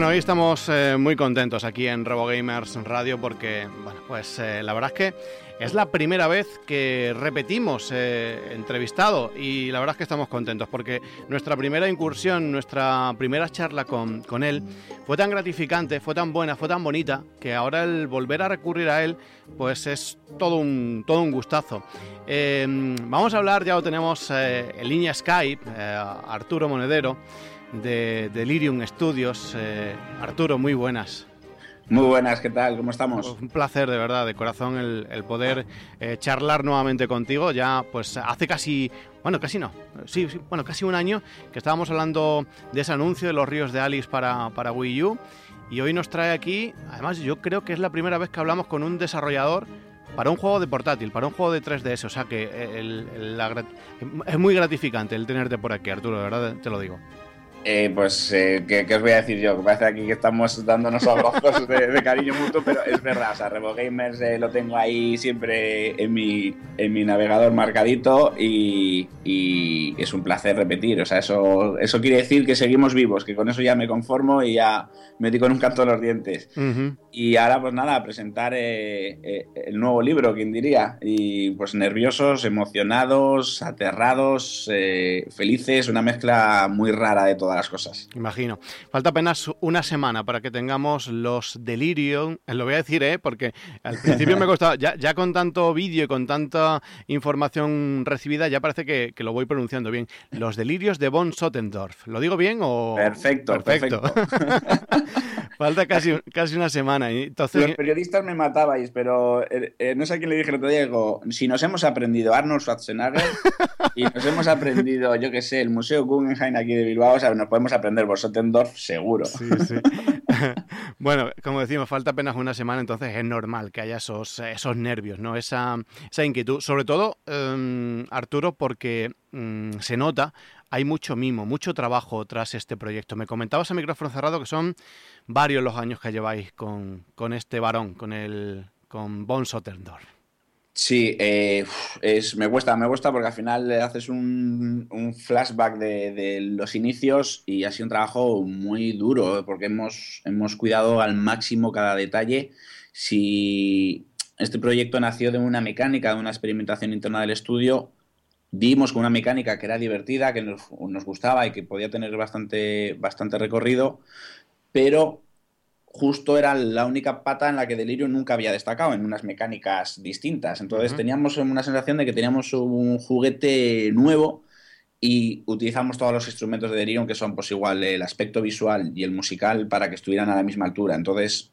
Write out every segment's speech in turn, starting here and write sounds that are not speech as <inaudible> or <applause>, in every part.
Bueno, hoy estamos eh, muy contentos aquí en RoboGamers Radio porque, bueno, pues eh, la verdad es que es la primera vez que repetimos eh, entrevistado y la verdad es que estamos contentos porque nuestra primera incursión, nuestra primera charla con, con él fue tan gratificante, fue tan buena, fue tan bonita que ahora el volver a recurrir a él pues es todo un, todo un gustazo. vamos a hablar, ya lo tenemos en línea Skype, Arturo Monedero de Delirium Studios. Eh, Arturo, muy buenas. Muy buenas, ¿qué tal? ¿Cómo estamos? Pues un placer, de verdad, de corazón, el, poder eh, charlar nuevamente contigo. Ya, pues hace casi, bueno, casi no, sí, sí, bueno, casi un año que estábamos hablando de ese anuncio de los ríos de Alice para, para Wii U. Y hoy nos trae aquí, además, yo creo que es la primera vez que hablamos con un desarrollador para un juego de portátil, para un juego de 3DS. O sea que es muy gratificante el tenerte por aquí, Arturo, de verdad, te lo digo. Eh, pues, eh, ¿qué, os voy a decir yo? Que parece aquí que estamos dándonos abrazos de, de cariño mutuo, pero es verdad, o sea, Revo Gamers eh, lo tengo ahí siempre en mi, en mi navegador marcadito y, es un placer repetir, o sea, eso, eso quiere decir que seguimos vivos, que con eso ya me conformo y ya metí con un canto los dientes. Y ahora, pues nada, presentar el nuevo libro, ¿quién diría? Y pues nerviosos, emocionados, aterrados, felices, una mezcla muy rara de todo las cosas. Imagino. Falta apenas una semana para que tengamos los Delirium. Eh, lo voy a decir, ¿eh? Porque al principio me costaba. Ya, ya con tanto vídeo y con tanta información recibida, ya parece que, lo voy pronunciando bien. Los Delirios de von Sottendorf. ¿Lo digo bien o.? Perfecto, perfecto. <laughs> Falta casi, casi una semana. Entonces... Los periodistas me matabais, pero eh, eh, no sé a quién le dije el otro día. Digo, si nos hemos aprendido Arnold Schwarzenegger <laughs> y nos hemos aprendido, yo qué sé, el Museo Guggenheim aquí de Bilbao, o sea, nos podemos aprender Vosotendorf seguro. Sí, sí. <laughs> bueno, como decimos, falta apenas una semana, entonces es normal que haya esos, esos nervios, ¿no? Esa, esa inquietud. Sobre todo, em, Arturo, porque mm, se nota, hay mucho mimo, mucho trabajo tras este proyecto. Me comentabas a micrófono cerrado que son varios los años que lleváis con, con este varón, con el con Von Sottendorf. Sí, eh, es, me cuesta, me cuesta porque al final haces un, flashback de, los inicios y ha sido un trabajo muy duro porque hemos, hemos cuidado al máximo cada detalle. Si este proyecto nació de una mecánica, de una experimentación interna del estudio, dimos con una mecánica que era divertida, que nos, nos gustaba y que podía tener bastante, bastante recorrido, pero justo era la única pata en la que Delirio nunca había destacado, en unas mecánicas distintas. Entonces teníamos una sensación de que teníamos un juguete nuevo y utilizamos todos los instrumentos de Delirium, que son pues igual el aspecto visual y el musical, para que estuvieran a la misma altura. Entonces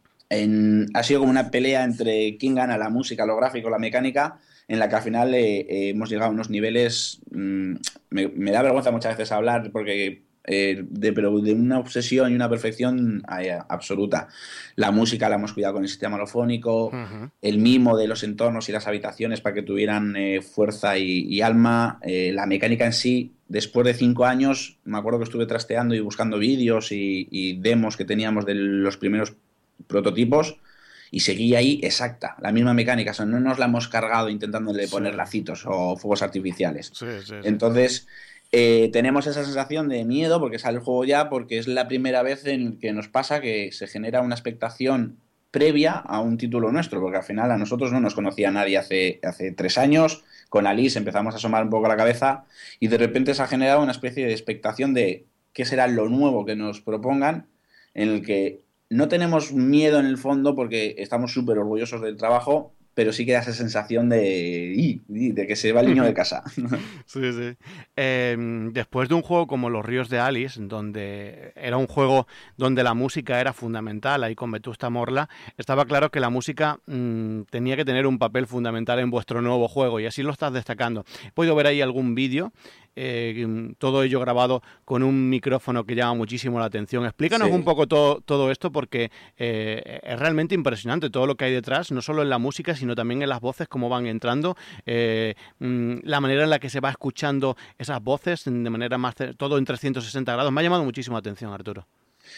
ha sido como una pelea entre quién gana la música, lo gráfico, la mecánica, en la que al final eh, eh, hemos llegado a unos niveles... Mm, me da vergüenza muchas veces hablar porque eh, de, pero de una obsesión y una perfección eh, absoluta. La música la hemos cuidado con el sistema holofónico, el mimo de los entornos y las habitaciones para que tuvieran eh, fuerza y, alma, la mecánica en sí. Después de cinco años, me acuerdo que estuve trasteando y buscando vídeos y, demos que teníamos de los primeros prototipos y seguía ahí exacta, la misma mecánica. no nos la hemos cargado intentándole poner lacitos o fuegos artificiales. Entonces, eh, tenemos esa sensación de miedo porque sale el juego ya, porque es la primera vez en que nos pasa que se genera una expectación previa a un título nuestro, porque al final a nosotros no nos conocía nadie hace, hace tres años, con Alice empezamos a asomar un poco la cabeza y de repente se ha generado una especie de expectación de qué será lo nuevo que nos propongan, en el que no tenemos miedo en el fondo porque estamos súper orgullosos del trabajo, pero sí que da esa sensación de, de que se va el niño de <laughs> casa. Sí, sí. Em, después de un juego como Los Ríos de Alice, donde era un juego donde la música era fundamental, ahí con Vetusta Morla, estaba claro que la música mm, tenía que tener un papel fundamental en vuestro nuevo juego y así lo estás destacando. He podido ver ahí algún vídeo eh, todo ello grabado con un micrófono que llama muchísimo la atención. Explícanos un poco todo, todo esto porque eh, es realmente impresionante todo lo que hay detrás, no solo en la música, sino también en las voces, cómo van entrando, eh, mm, la manera en la que se va escuchando esas voces de manera más, todo en 360 grados. Me ha llamado muchísimo la atención, Arturo.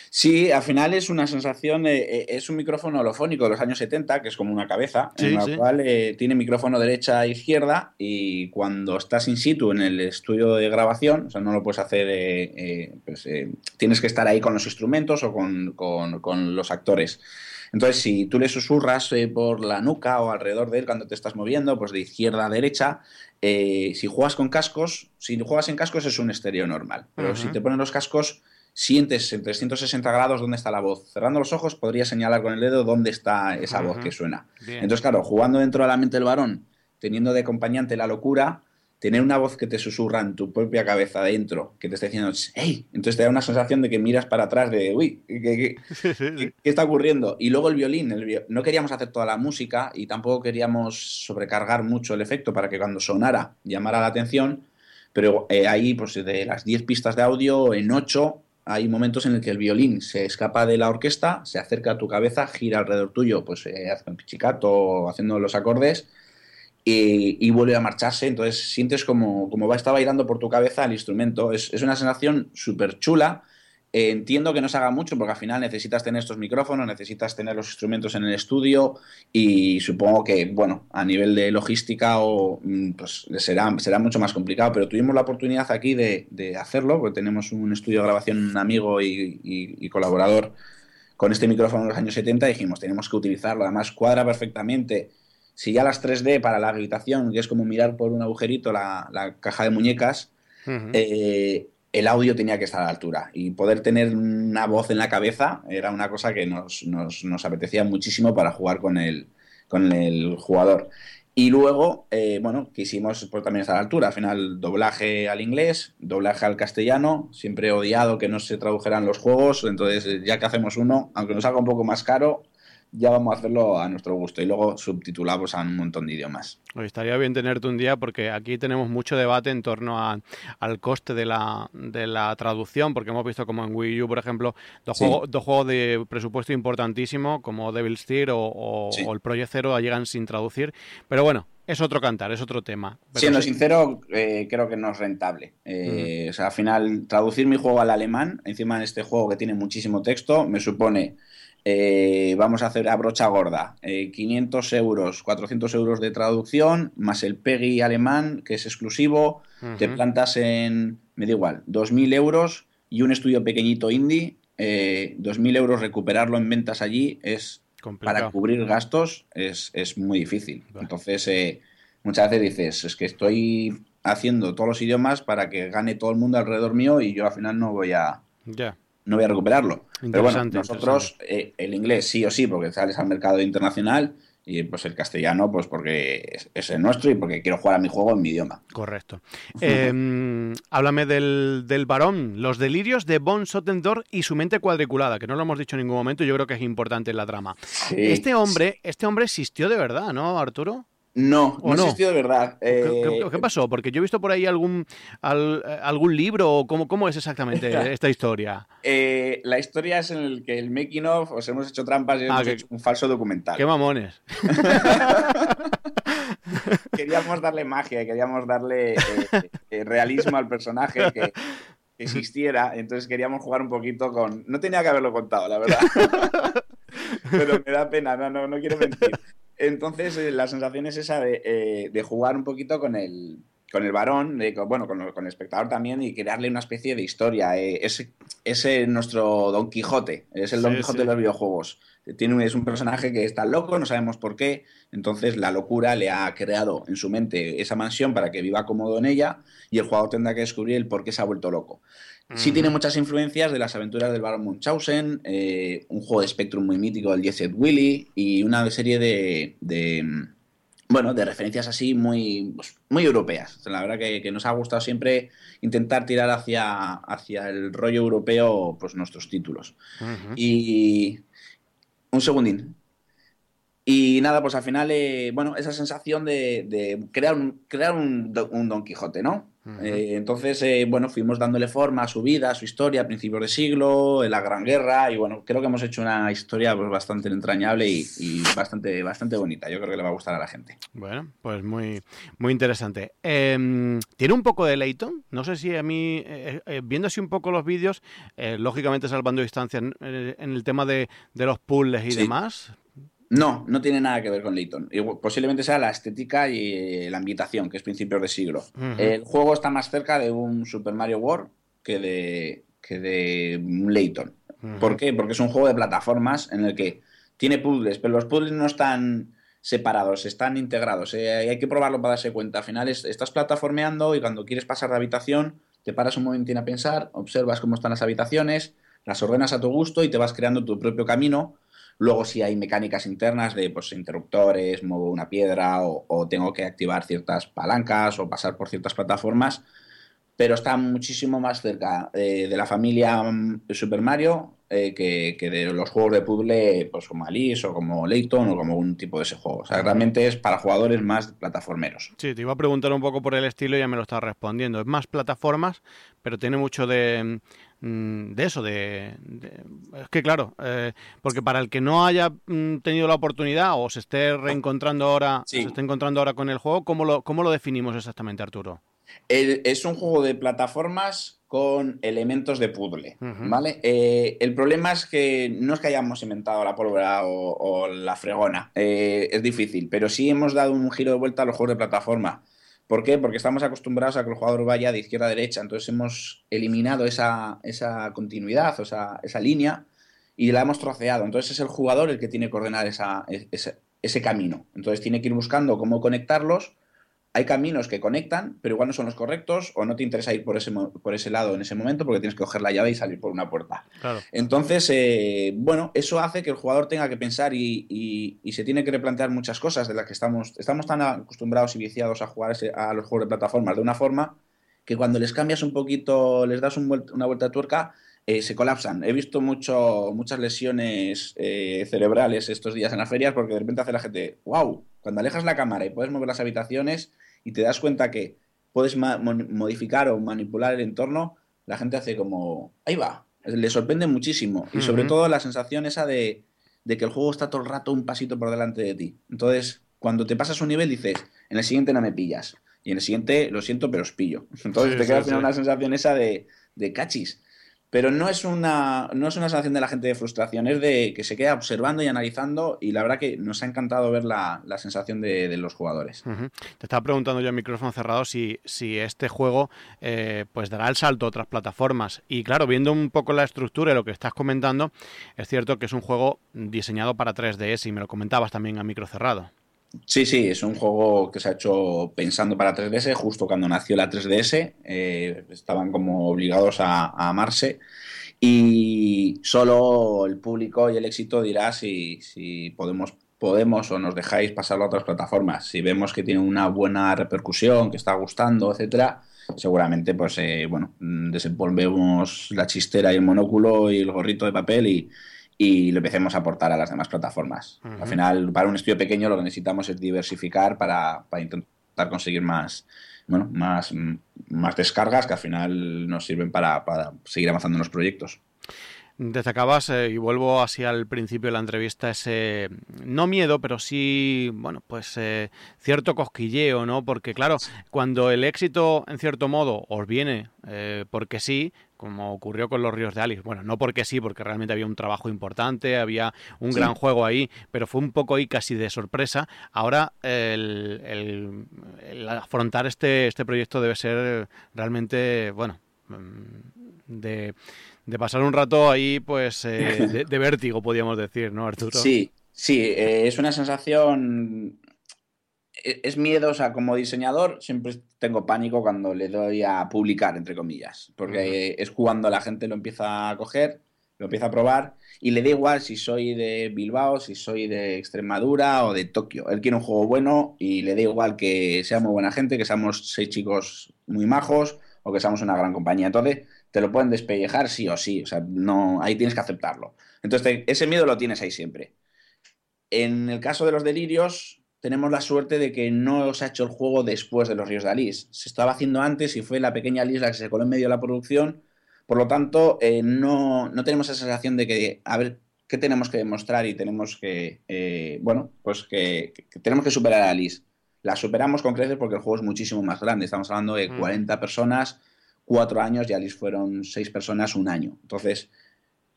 Sí, al final es una sensación, eh, es un micrófono holofónico de los años 70, que es como una cabeza, en la cual eh, tiene micrófono derecha e izquierda y cuando estás in situ en el estudio de grabación, o sea, no lo puedes hacer, eh, pues, tienes que estar ahí con los instrumentos o con, con los actores. Entonces, si tú le susurras por la nuca o alrededor de él cuando te estás moviendo, pues de izquierda a derecha, si juegas con cascos, si juegas en cascos es un estéreo normal, pero si te ponen los cascos sientes en 360 grados dónde está la voz. Cerrando los ojos podría señalar con el dedo dónde está esa voz que suena. Entonces, claro, jugando dentro de la mente del varón, teniendo de acompañante la locura, tener una voz que te susurra en tu propia cabeza adentro, que te está diciendo, ¡hey! Entonces te da una sensación de que miras para atrás de, uy, ¿qué, <laughs> está ocurriendo? Y luego el violín, no queríamos hacer toda la música y tampoco queríamos sobrecargar mucho el efecto para que cuando sonara llamara la atención, pero eh, ahí, pues de las 10 pistas de audio, en 8 hay momentos en el que el violín se escapa de la orquesta, se acerca a tu cabeza, gira alrededor tuyo, pues eh, hace un pichicato, haciendo los acordes, y, vuelve a marcharse. Entonces sientes como, como va, está bailando por tu cabeza el instrumento. Es, es una sensación súper chula entiendo que no se haga mucho porque al final necesitas tener estos micrófonos, necesitas tener los instrumentos en el estudio y supongo que, bueno, a nivel de logística o, mm, pues será, será mucho más complicado, pero tuvimos la oportunidad aquí de, hacerlo porque tenemos un estudio de grabación, un amigo y, colaborador con este micrófono en los años 70 y dijimos, tenemos que utilizarlo, además cuadra perfectamente. Si ya las 3D para la habitación, que es como mirar por un agujerito la, caja de muñecas, el audio tenía que estar a la altura y poder tener una voz en la cabeza era una cosa que nos, apetecía muchísimo para jugar con el, jugador. Y luego, eh, bueno, quisimos pues, también estar a la altura. Al final, doblaje al inglés, doblaje al castellano. Siempre he odiado que no se tradujeran los juegos. Entonces, ya que hacemos uno, aunque nos haga un poco más caro, ya vamos a hacerlo a nuestro gusto y luego subtitulamos a un montón de idiomas. estaría bien tenerte un día porque aquí tenemos mucho debate en torno al coste de la, de la traducción, porque hemos visto como en Wii U, por ejemplo, dos, juegos, dos juegos de presupuesto importantísimo como Devil's Tear o, el Project Zero llegan sin traducir, pero bueno, es otro cantar, es otro tema. Siendo sincero, eh, creo que no es rentable. Eh, o sea, al final, traducir mi juego al alemán, encima en este juego que tiene muchísimo texto, me supone eh, vamos a hacer a brocha gorda, 500 eh, euros, 400 euros de traducción, más el PEGI alemán, que es exclusivo, te plantas en, me da igual, 2.000 euros y un estudio pequeñito indie, eh, 2.000 euros recuperarlo en ventas allí es, para cubrir gastos, es, muy difícil. Entonces, eh, muchas veces dices, es que estoy haciendo todos los idiomas para que gane todo el mundo alrededor mío y yo al final no voy a... Ya no voy a recuperarlo. Pero bueno, nosotros eh, el inglés sí o sí, porque sales al mercado internacional y pues el castellano, pues porque es, el nuestro y porque quiero jugar a mi juego en mi idioma. Correcto. Em, <laughs> háblame del, del, varón, los delirios de Von Sotendor y su mente cuadriculada, que no lo hemos dicho en ningún momento y yo creo que es importante en la trama. este hombre, este hombre existió de verdad, ¿no, Arturo? No, no, existió de verdad. ¿Qué, eh, pasó? Porque yo he visto por ahí algún, algún libro. ¿Cómo, ¿Cómo es exactamente esta historia? Eh, la historia es en el que el making of os hemos hecho trampas y hemos ah, hecho un falso documental. ¡Qué mamones! <laughs> queríamos darle magia, queríamos darle eh, realismo al personaje que, existiera. Entonces queríamos jugar un poquito con. No tenía que haberlo contado, la verdad. <laughs> Pero me da pena, no, no, no quiero mentir. Entonces, eh, la sensación es esa de, eh, de, jugar un poquito con el, con el varón, bueno, con, el espectador también, y crearle una especie de historia. Eh, es, es nuestro Don Quijote, es el Don Quijote de los videojuegos. Tiene, es un personaje que está loco, no sabemos por qué, entonces la locura le ha creado en su mente esa mansión para que viva cómodo en ella y el jugador tendrá que descubrir el por qué se ha vuelto loco. Sí tiene muchas influencias de las aventuras del Baron Munchausen, eh, un juego de Spectrum muy mítico del Jet Willy y una serie de bueno, de referencias así muy, pues, muy europeas. La verdad que, nos ha gustado siempre intentar tirar hacia, hacia el rollo europeo pues nuestros títulos. Y un segundín. Y nada, pues al final, eh, bueno, esa sensación de, crear, un, crear un, un Don Quijote, ¿no? Eh, entonces, eh, bueno, fuimos dándole forma a su vida, a su historia, a principios de siglo, en la Gran Guerra, y bueno, creo que hemos hecho una historia pues, bastante entrañable y, bastante, bastante bonita. Yo creo que le va a gustar a la gente. Bueno, pues muy, muy interesante. Em, ¿Tiene un poco de Leighton? No sé si a mí, eh, viendo así un poco los vídeos, lógicamente salvando distancia en, el tema de, los puzzles y demás, no, no tiene nada que ver con Layton. Posiblemente sea la estética y eh, la ambientación, que es principios de siglo. El juego está más cerca de un Super Mario World que de, que de. ¿Por qué? Porque es un juego de plataformas en el que tiene puzzles, pero los puzzles no están separados, están integrados. Eh, hay que probarlo para darse cuenta. Al final estás plataformeando y cuando quieres pasar de habitación, te paras un momento a pensar, observas cómo están las habitaciones, las ordenas a tu gusto y te vas creando tu propio camino Luego si hay mecánicas internas de pues, interruptores, muevo una piedra o, tengo que activar ciertas palancas o pasar por ciertas plataformas, pero está muchísimo más cerca eh, de la familia mm, Super Mario eh, que, de los juegos de puzzle pues, como Alice o como Layton o como un tipo de ese juego. O sea, realmente es para jugadores más plataformeros. Sí, te iba a preguntar un poco por el estilo y ya me lo estás respondiendo. Es más plataformas, pero tiene mucho de Mm, de eso, de, es que claro, eh, porque para el que no haya mm, tenido la oportunidad o se esté reencontrando ahora, se esté encontrando ahora con el juego, ¿cómo lo, cómo lo definimos exactamente, Arturo? es un juego de plataformas con elementos de puzzle, ¿vale? Eh, el problema es que no es que hayamos inventado la pólvora o, la fregona, eh, es difícil, pero sí hemos dado un giro de vuelta a los juegos de plataforma. ¿Por qué? Porque estamos acostumbrados a que el jugador vaya de izquierda a derecha, entonces hemos eliminado esa, esa continuidad, o esa, esa línea, y la hemos troceado. Entonces es el jugador el que tiene que ordenar esa, ese, ese camino. Entonces tiene que ir buscando cómo conectarlos hay caminos que conectan, pero igual no son los correctos o no te interesa ir por ese, por ese lado en ese momento porque tienes que coger la llave y salir por una puerta. Entonces, eh, bueno, eso hace que el jugador tenga que pensar y, se tiene que replantear muchas cosas de las que estamos, estamos tan acostumbrados y viciados a jugar a los juegos de plataformas de una forma que cuando les cambias un poquito, les das una vuelta de tuerca, eh, se colapsan. He visto mucho, muchas lesiones eh, cerebrales estos días en las ferias porque de repente hace la gente, wow, cuando alejas la cámara y puedes mover las habitaciones y te das cuenta que puedes modificar o manipular el entorno, la gente hace como, ahí va, le sorprende muchísimo. Y sobre todo la sensación esa de, que el juego está todo el rato un pasito por delante de ti. Entonces, cuando te pasas un nivel dices, en el siguiente no me pillas. Y en el siguiente, lo siento, pero os pillo. <laughs> Entonces te quedas con una sensación esa de, de cachis pero no es una no es una sensación de la gente de frustración, es de que se queda observando y analizando y la verdad que nos ha encantado ver la, sensación de, los jugadores. Te estaba preguntando yo en micrófono cerrado si, si este juego eh, pues dará el salto a otras plataformas y claro, viendo un poco la estructura y lo que estás comentando, es cierto que es un juego diseñado para 3DS y me lo comentabas también a micro cerrado. Sí, sí, es un juego que se ha hecho pensando para 3DS, justo cuando nació la 3DS, eh, estaban como obligados a, amarse y solo el público y el éxito dirá si, podemos, podemos o nos dejáis pasarlo a otras plataformas. Si vemos que tiene una buena repercusión, que está gustando, etcétera, seguramente pues eh, bueno, desenvolvemos la chistera y el monóculo y el gorrito de papel y, y lo empecemos a aportar a las demás plataformas. Al final, para un estudio pequeño lo que necesitamos es diversificar para, intentar conseguir más, bueno, más, más descargas que al final nos sirven para, seguir avanzando en los proyectos. Destacabas, eh, y vuelvo hacia el principio de la entrevista, ese, no miedo, pero sí, bueno, pues eh, cierto cosquilleo, ¿no? Porque claro, cuando el éxito, en cierto modo, os viene eh, porque sí, como ocurrió con los Ríos de Alice. Bueno, no porque sí, porque realmente había un trabajo importante, había un gran juego ahí, pero fue un poco ahí casi de sorpresa. Ahora el, afrontar este, este proyecto debe ser realmente, bueno, de, pasar un rato ahí, pues, eh, <laughs> de, vértigo, podríamos decir, ¿no, Arturo? Sí, sí, eh, es una sensación e-, es miedo, o sea, como diseñador siempre tengo pánico cuando le doy a publicar, entre comillas, porque es cuando la gente lo empieza a coger, lo empieza a probar y le da igual si soy de Bilbao, si soy de Extremadura o de Tokio. Él quiere un juego bueno y le da igual que sea muy buena gente, que seamos seis chicos muy majos o que seamos una gran compañía. Entonces, te lo pueden despellejar sí o sí, o sea, no, ahí tienes que aceptarlo. Entonces, ese miedo lo tienes ahí siempre. En el caso de los delirios, tenemos la suerte de que no se ha hecho el juego después de los Ríos de Alice. Se estaba haciendo antes y fue la pequeña Alice la que se coló en medio de la producción. Por lo tanto, eh, no, tenemos esa sensación de que, a ver, ¿qué tenemos que demostrar? Y tenemos que, eh, bueno, pues que, tenemos que superar a Alice. La superamos con creces porque el juego es muchísimo más grande. Estamos hablando de 40 mm. personas, 4 años y Alice fueron 6 personas, un año. Entonces,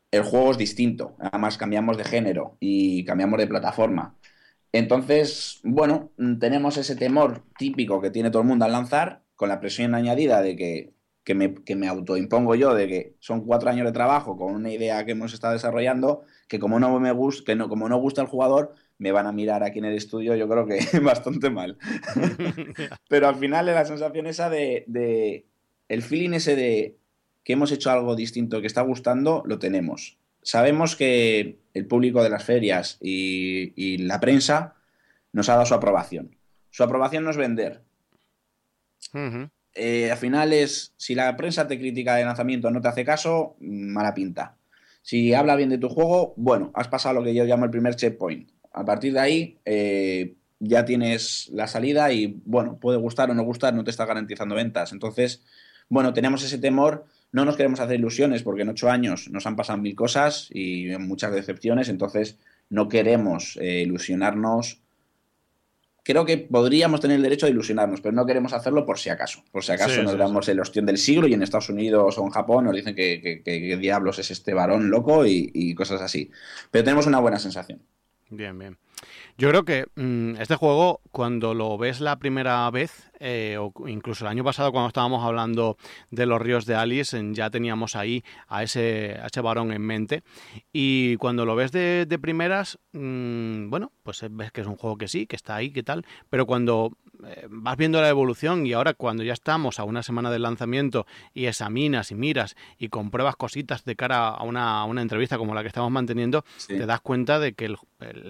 el juego es distinto. Además, cambiamos de género y cambiamos de plataforma. Entonces, bueno, tenemos ese temor típico que tiene todo el mundo al lanzar, con la presión añadida de que, que, me, que me autoimpongo yo, de que son cuatro años de trabajo con una idea que hemos estado desarrollando, que como no me gusta, que no, como no gusta el jugador, me van a mirar aquí en el estudio, yo creo que <laughs> bastante mal. <laughs> Pero al final la sensación esa de, de, el feeling ese de que hemos hecho algo distinto que está gustando, lo tenemos sabemos que el público de las ferias y, la prensa nos ha dado su aprobación. Su aprobación no es vender. Eh, al final es, si la prensa te critica de lanzamiento no te hace caso, mala pinta. Si habla bien de tu juego, bueno, has pasado lo que yo llamo el primer checkpoint. A partir de ahí eh, ya tienes la salida y, bueno, puede gustar o no gustar, no te está garantizando ventas. Entonces, bueno, tenemos ese temor no nos queremos hacer ilusiones porque en ocho años nos han pasado mil cosas y muchas decepciones, entonces no queremos eh, ilusionarnos. Creo que podríamos tener el derecho a ilusionarnos, pero no queremos hacerlo por si acaso. Por si acaso nos damos el ostión del siglo y en Estados Unidos o en Japón nos dicen que, diablos es este varón loco y cosas así. Pero tenemos una buena sensación. Bien, bien. Yo creo que mm, este juego, cuando lo ves la primera vez, eh, o incluso el año pasado cuando estábamos hablando de los ríos de Alice, ya teníamos ahí a ese, a ese varón en mente. Y cuando lo ves de, primeras, mm, bueno, pues ves que es un juego que sí, que está ahí, que tal, pero cuando eh, vas viendo la evolución y ahora cuando ya estamos a una semana del lanzamiento y examinas y miras y compruebas cositas de cara a una, entrevista como la que estamos manteniendo, te das cuenta de que el,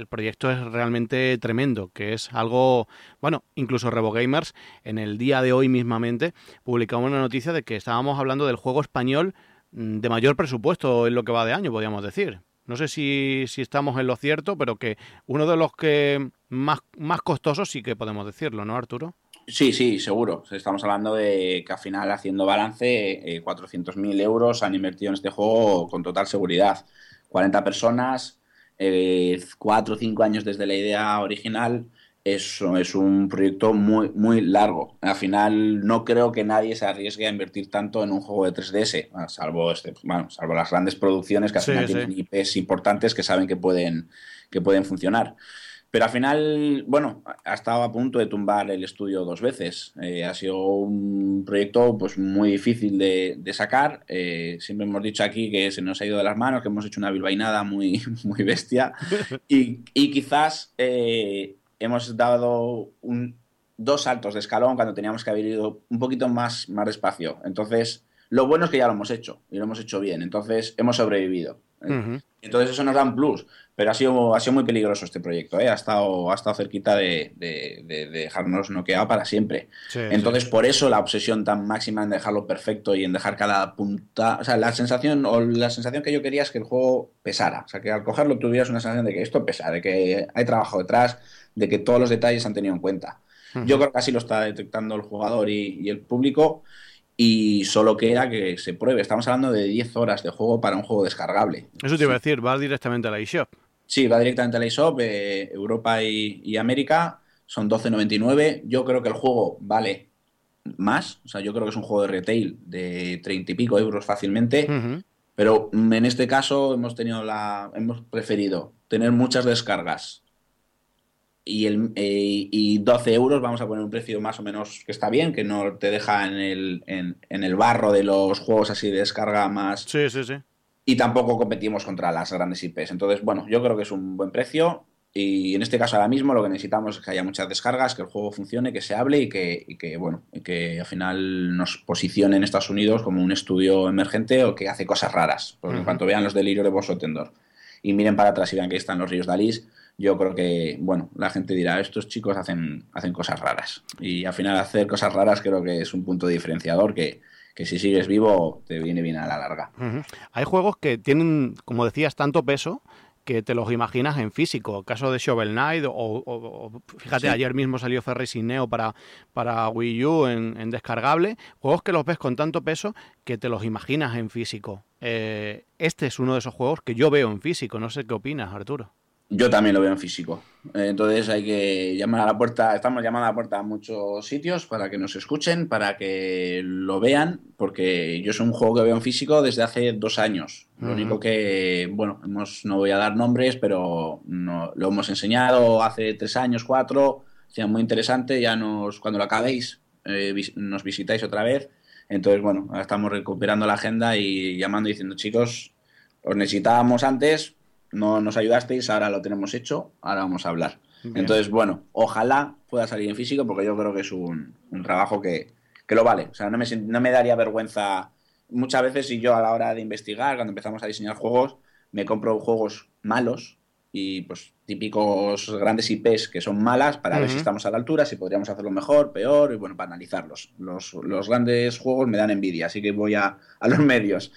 proyecto es realmente tremendo, que es algo, bueno, incluso RevoGamers en el día de hoy mismamente publicamos una noticia de que estábamos hablando del juego español mm, de mayor presupuesto en lo que va de año, podríamos decir. No sé si, si, estamos en lo cierto, pero que uno de los que más, más costosos sí que podemos decirlo, ¿no, Arturo? Sí, sí, seguro. Estamos hablando de que al final, haciendo balance, eh, 400.000 euros han invertido en este juego con total seguridad. 40 personas, eh, 4 o 5 años desde la idea original eso es un proyecto muy, muy largo. Al final no creo que nadie se arriesgue a invertir tanto en un juego de 3DS, salvo, este, bueno, salvo las grandes producciones que al final tienen IPs importantes que saben que pueden, que pueden funcionar. Pero al final, bueno, ha estado a punto de tumbar el estudio dos veces. Eh, ha sido un proyecto pues muy difícil de, sacar. Eh, siempre hemos dicho aquí que se nos ha ido de las manos, que hemos hecho una bilbainada muy, <laughs> muy bestia. <laughs> Y, y quizás eh, hemos dado dos saltos de escalón cuando teníamos que haber ido un poquito más, más despacio. Entonces, lo bueno es que ya lo hemos hecho y lo hemos hecho bien. Entonces, hemos sobrevivido. Entonces, eso nos da un plus. Pero ha sido, ha sido muy peligroso este proyecto. ¿eh? Ha, estado, ha estado cerquita de, dejarnos noqueado para siempre. Entonces, por eso la obsesión tan máxima en dejarlo perfecto y en dejar cada punta. O sea, la sensación, o la sensación que yo quería es que el juego pesara. O sea, que al cogerlo tuvieras una sensación de que esto pesa, de que hay trabajo detrás, de que todos los detalles se han tenido en cuenta. Yo creo que así lo está detectando el jugador y, el público. Y solo queda que se pruebe. Estamos hablando de 10 horas de juego para un juego descargable. Eso te iba a decir, va directamente a la eShop. Sí, va directamente a la eShop, eh, Europa y, América, son 12.99. Yo creo que el juego vale más, o sea, yo creo que es un juego de retail de 30 y pico euros fácilmente, pero en este caso hemos tenido la hemos preferido tener muchas descargas y, el, eh, y 12 euros, vamos a poner un precio más o menos que está bien, que no te deja en el, en, el barro de los juegos así de descarga más. Sí, sí, sí. Y tampoco competimos contra las grandes IPs. Entonces, bueno, yo creo que es un buen precio. Y en este caso ahora mismo lo que necesitamos es que haya muchas descargas, que el juego funcione, que se hable y que, y que bueno, y que al final nos posicione en Estados Unidos como un estudio emergente o que hace cosas raras. Porque en cuanto vean los delirios de Bosotendor y miren para atrás y vean que están los ríos de Alice, yo creo que, bueno, la gente dirá, estos chicos hacen, hacen cosas raras. Y al final hacer cosas raras creo que es un punto diferenciador que, si sigues vivo te viene bien a la larga. Hay juegos que tienen, como decías, tanto peso que te los imaginas en físico. Caso de Shovel Knight, o, fíjate, ayer mismo salió Ferry Neo para, para Wii U en, descargable. Juegos que los ves con tanto peso que te los imaginas en físico. Eh, este es uno de esos juegos que yo veo en físico. No sé qué opinas, Arturo. Yo también lo veo en físico. Eh, entonces hay que llamar a la puerta, estamos llamando a la puerta a muchos sitios para que nos escuchen, para que lo vean, porque yo soy un juego que veo en físico desde hace dos años. Lo único que, bueno, hemos, no voy a dar nombres, pero no, lo hemos enseñado hace tres años, cuatro, sea muy interesante, ya nos, cuando lo acabéis, eh, nos visitáis otra vez. Entonces, bueno, estamos recuperando la agenda y llamando y diciendo, chicos, os necesitábamos antes, no nos ayudasteis, ahora lo tenemos hecho, ahora vamos a hablar. Entonces, bueno, ojalá pueda salir en físico porque yo creo que es un, trabajo que, lo vale. O sea, no me, no me daría vergüenza. Muchas veces, si yo a la hora de investigar, cuando empezamos a diseñar juegos, me compro juegos malos y pues típicos grandes IPs que son malas para ver si estamos a la altura, si podríamos hacerlo mejor, peor y bueno, para analizarlos. Los, los grandes juegos me dan envidia, así que voy a, a los <laughs> medios.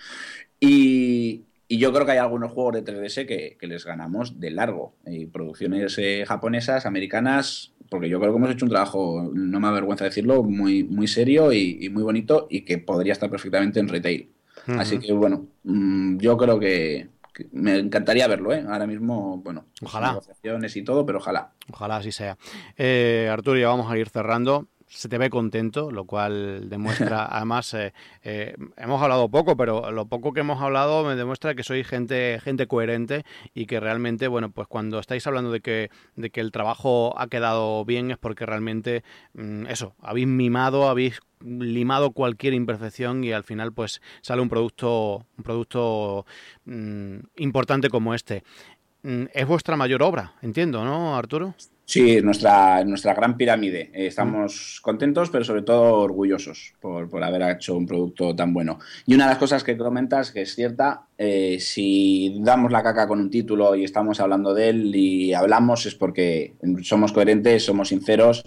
Y, y yo creo que hay algunos juegos de 3DS que, les ganamos de largo. Y producciones eh, japonesas, americanas, porque yo creo que hemos hecho un trabajo, no me avergüenza decirlo, muy, muy serio y, muy bonito y que podría estar perfectamente en retail. Así que bueno, mm, yo creo que, me encantaría verlo, ¿eh? Ahora mismo, bueno, ojalá. negociaciones y todo, pero ojalá. Ojalá así sea. Eh, Arturo, ya vamos a ir cerrando se te ve contento, lo cual demuestra, <laughs> además, eh, eh, hemos hablado poco, pero lo poco que hemos hablado me demuestra que soy gente, gente coherente y que realmente, bueno, pues cuando estáis hablando de que, de que el trabajo ha quedado bien es porque realmente, mm, eso, habéis mimado, habéis limado cualquier imperfección y al final pues sale un producto, un producto mm, importante como este. Mm, es vuestra mayor obra, entiendo, ¿no, Arturo? Sí, nuestra, nuestra gran pirámide. Eh, estamos contentos, pero sobre todo orgullosos por, haber hecho un producto tan bueno. Y una de las cosas que comentas, que es cierta, eh, si damos la caca con un título y estamos hablando de él y hablamos, es porque somos coherentes, somos sinceros.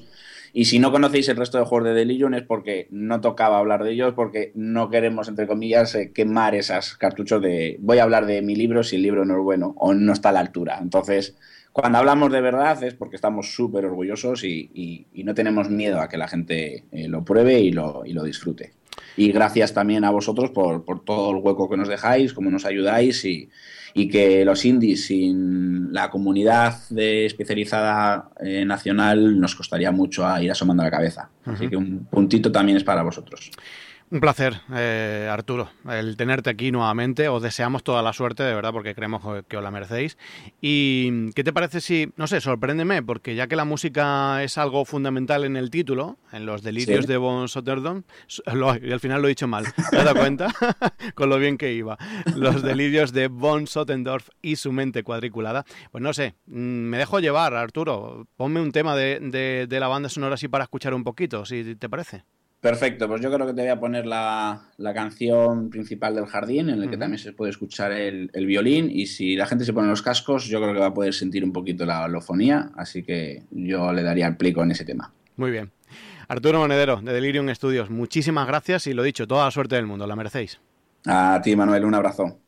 Y si no conocéis el resto de juegos de Delirium es porque no tocaba hablar de ellos, porque no queremos, entre comillas, eh, quemar esas cartuchos de voy a hablar de mi libro si el libro no es bueno o no está a la altura. Entonces, cuando hablamos de verdad es porque estamos súper orgullosos y, no tenemos miedo a que la gente eh, lo pruebe y lo, y lo, disfrute. Y gracias también a vosotros por, todo el hueco que nos dejáis, cómo nos ayudáis y, que los indies sin la comunidad de especializada eh, nacional nos costaría mucho a ir asomando la cabeza. Así que un puntito también es para vosotros. Un placer, eh, Arturo, el tenerte aquí nuevamente. Os deseamos toda la suerte, de verdad, porque creemos que os la merecéis. ¿Y qué te parece si, no sé, sorpréndeme, porque ya que la música es algo fundamental en el título, en los delirios de Von Sotterdorf, y al final lo he dicho mal, ¿te has dado cuenta? <laughs> Con lo bien que iba. Los delirios de Von Sottendorf y su mente cuadriculada. Pues no sé, mm, me dejo llevar, Arturo. Ponme un tema de, de la banda sonora así para escuchar un poquito, si te parece. Perfecto, pues yo creo que te voy a poner la, canción principal del jardín, en la que también se puede escuchar el, violín, y si la gente se pone los cascos, yo creo que va a poder sentir un poquito la holofonía, así que yo le daría el plico en ese tema. Muy bien. Arturo Monedero, de Delirium Studios, muchísimas gracias y lo dicho, toda la suerte del mundo, la merecéis. A ti, Manuel, un abrazo.